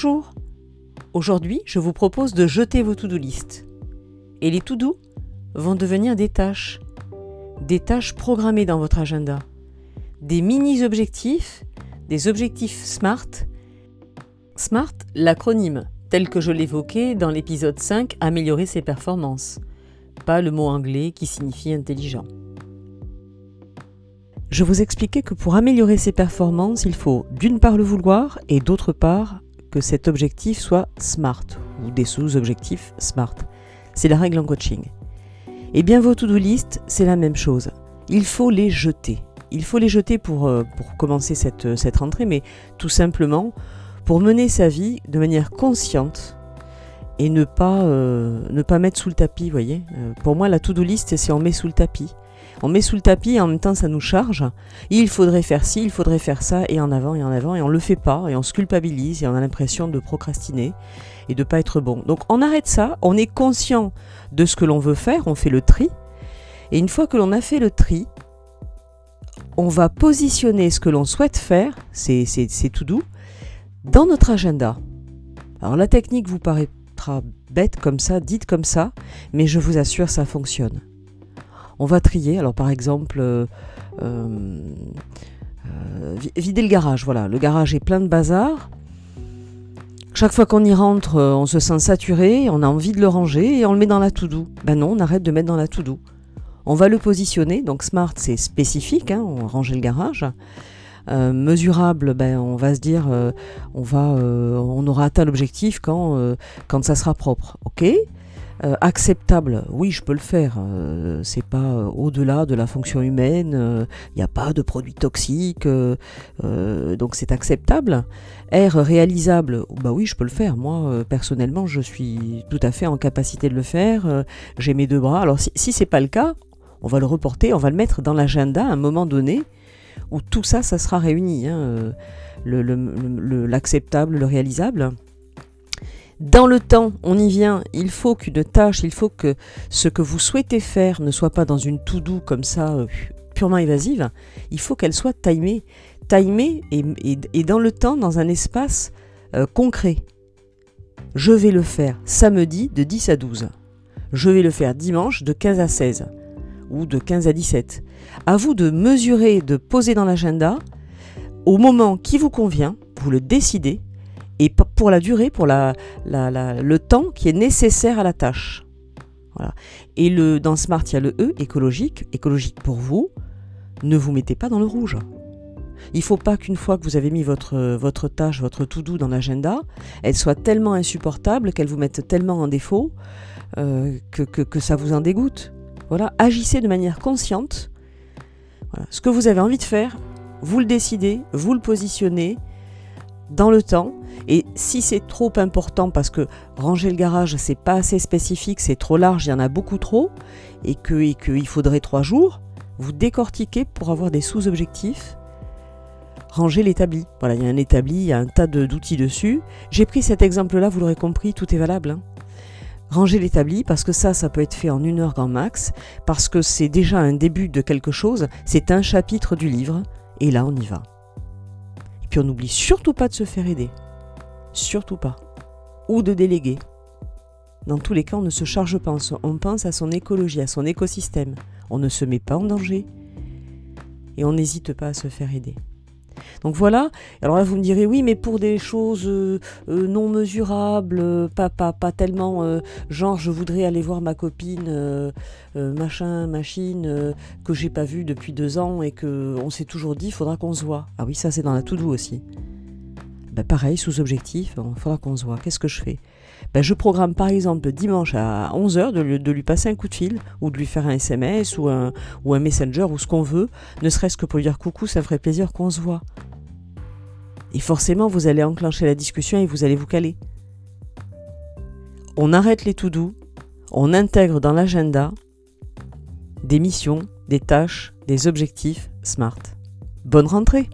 Bonjour Aujourd'hui, je vous propose de jeter vos to-do list. Et les to-do vont devenir des tâches. Des tâches programmées dans votre agenda. Des mini-objectifs, des objectifs SMART. SMART, l'acronyme, tel que je l'évoquais dans l'épisode 5, Améliorer ses performances. Pas le mot anglais qui signifie intelligent. Je vous expliquais que pour améliorer ses performances, il faut d'une part le vouloir et d'autre part que cet objectif soit SMART ou des sous-objectifs SMART. C'est la règle en coaching. Et bien vos to-do list, c'est la même chose. Il faut les jeter. Il faut les jeter pour, euh, commencer cette, cette rentrée, mais tout simplement pour mener sa vie de manière consciente et ne pas, euh, ne pas mettre sous le tapis, voyez. Euh, pour moi, la to-do list, c'est on met sous le tapis. On met sous le tapis et en même temps ça nous charge. Il faudrait faire ci, il faudrait faire ça, et en avant et en avant, et on le fait pas, et on se culpabilise, et on a l'impression de procrastiner et de pas être bon. Donc on arrête ça, on est conscient de ce que l'on veut faire, on fait le tri, et une fois que l'on a fait le tri, on va positionner ce que l'on souhaite faire, c'est tout doux, dans notre agenda. Alors la technique vous bête comme ça, dite comme ça, mais je vous assure, ça fonctionne on va trier. Alors par exemple, euh, euh, vider le garage. Voilà, le garage est plein de bazar. Chaque fois qu'on y rentre, euh, on se sent saturé, on a envie de le ranger et on le met dans la to-do. Ben non, on arrête de mettre dans la to-do. On va le positionner, donc smart c'est spécifique, hein, on va ranger le garage. Mesurable, ben, on va se dire, on va, on aura atteint l'objectif quand, quand ça sera propre. Ok? Euh, acceptable, oui, je peux le faire. Euh, c'est pas euh, au-delà de la fonction humaine. Il n'y a pas de produits toxiques, donc c'est acceptable. R réalisable, bah oui, je peux le faire. Moi, personnellement, je suis tout à fait en capacité de le faire. J'ai mes deux bras. Alors si, si c'est pas le cas, on va le reporter, on va le mettre dans l'agenda à un moment donné où tout ça, ça sera réuni. Hein, l'acceptable, le, le réalisable. Dans le temps, on y vient, il faut qu'une tâche, il faut que ce que vous souhaitez faire ne soit pas dans une to-do comme ça, euh, purement évasive, il faut qu'elle soit timée. Timée et, dans le temps, dans un espace euh, concret. Je vais le faire samedi de 10 à 12. Je vais le faire dimanche de 15 à 16 ou de 15 à 17. À vous de mesurer, de poser dans l'agenda au moment qui vous convient, vous le décidez et pour la durée, pour le temps qui est nécessaire à la tâche. Voilà. Et le, dans Smart, il y a le E, écologique. Écologique pour vous, ne vous mettez pas dans le rouge. Il ne faut pas qu'une fois que vous avez mis votre, tâche, votre to-do dans l'agenda, elle soit tellement insupportable, qu'elle vous mette tellement en défaut, euh, que, ça vous en dégoûte. Voilà, agissez de manière consciente. Ce que vous avez envie de faire, vous le décidez, vous le positionnez, dans le temps. Et si c'est trop important parce que ranger le garage, c'est pas assez spécifique, c'est trop large, il y en a beaucoup trop, et qu'il que il faudrait trois jours, vous décortiquez pour avoir des sous-objectifs. Ranger l'établi. Voilà, il y a un établi, il y a un tas d'outils dessus. J'ai pris cet exemple-là, vous l'aurez compris, tout est valable. Hein. Ranger l'établi, parce que ça, ça peut être fait en une heure grand max, parce que c'est déjà un début de quelque chose, c'est un chapitre du livre, et là on y va. Puis on n'oublie surtout pas de se faire aider. Surtout pas. Ou de déléguer. Dans tous les cas, on ne se charge pas, on pense à son écologie, à son écosystème. On ne se met pas en danger. Et on n'hésite pas à se faire aider. Donc voilà. Alors là, vous me direz, oui, mais pour des choses euh, euh, non mesurables, pas, pas, pas tellement, euh, genre, je voudrais aller voir ma copine, machin, machine, que j'ai pas vue depuis deux ans et que on s'est toujours dit, faudra qu'on se voit. Ah oui, ça c'est dans la to-do aussi. Ben pareil, sous objectif, il faudra qu'on se voit. Qu'est-ce que je fais? Ben, je programme par exemple dimanche à 11h de, de, lui passer un coup de fil ou de lui faire un SMS ou un, ou un messenger ou ce qu'on veut, ne serait-ce que pour lui dire coucou, ça ferait plaisir qu'on se voit. Et forcément, vous allez enclencher la discussion et vous allez vous caler. On arrête les tout doux, on intègre dans l'agenda des missions, des tâches, des objectifs SMART. Bonne rentrée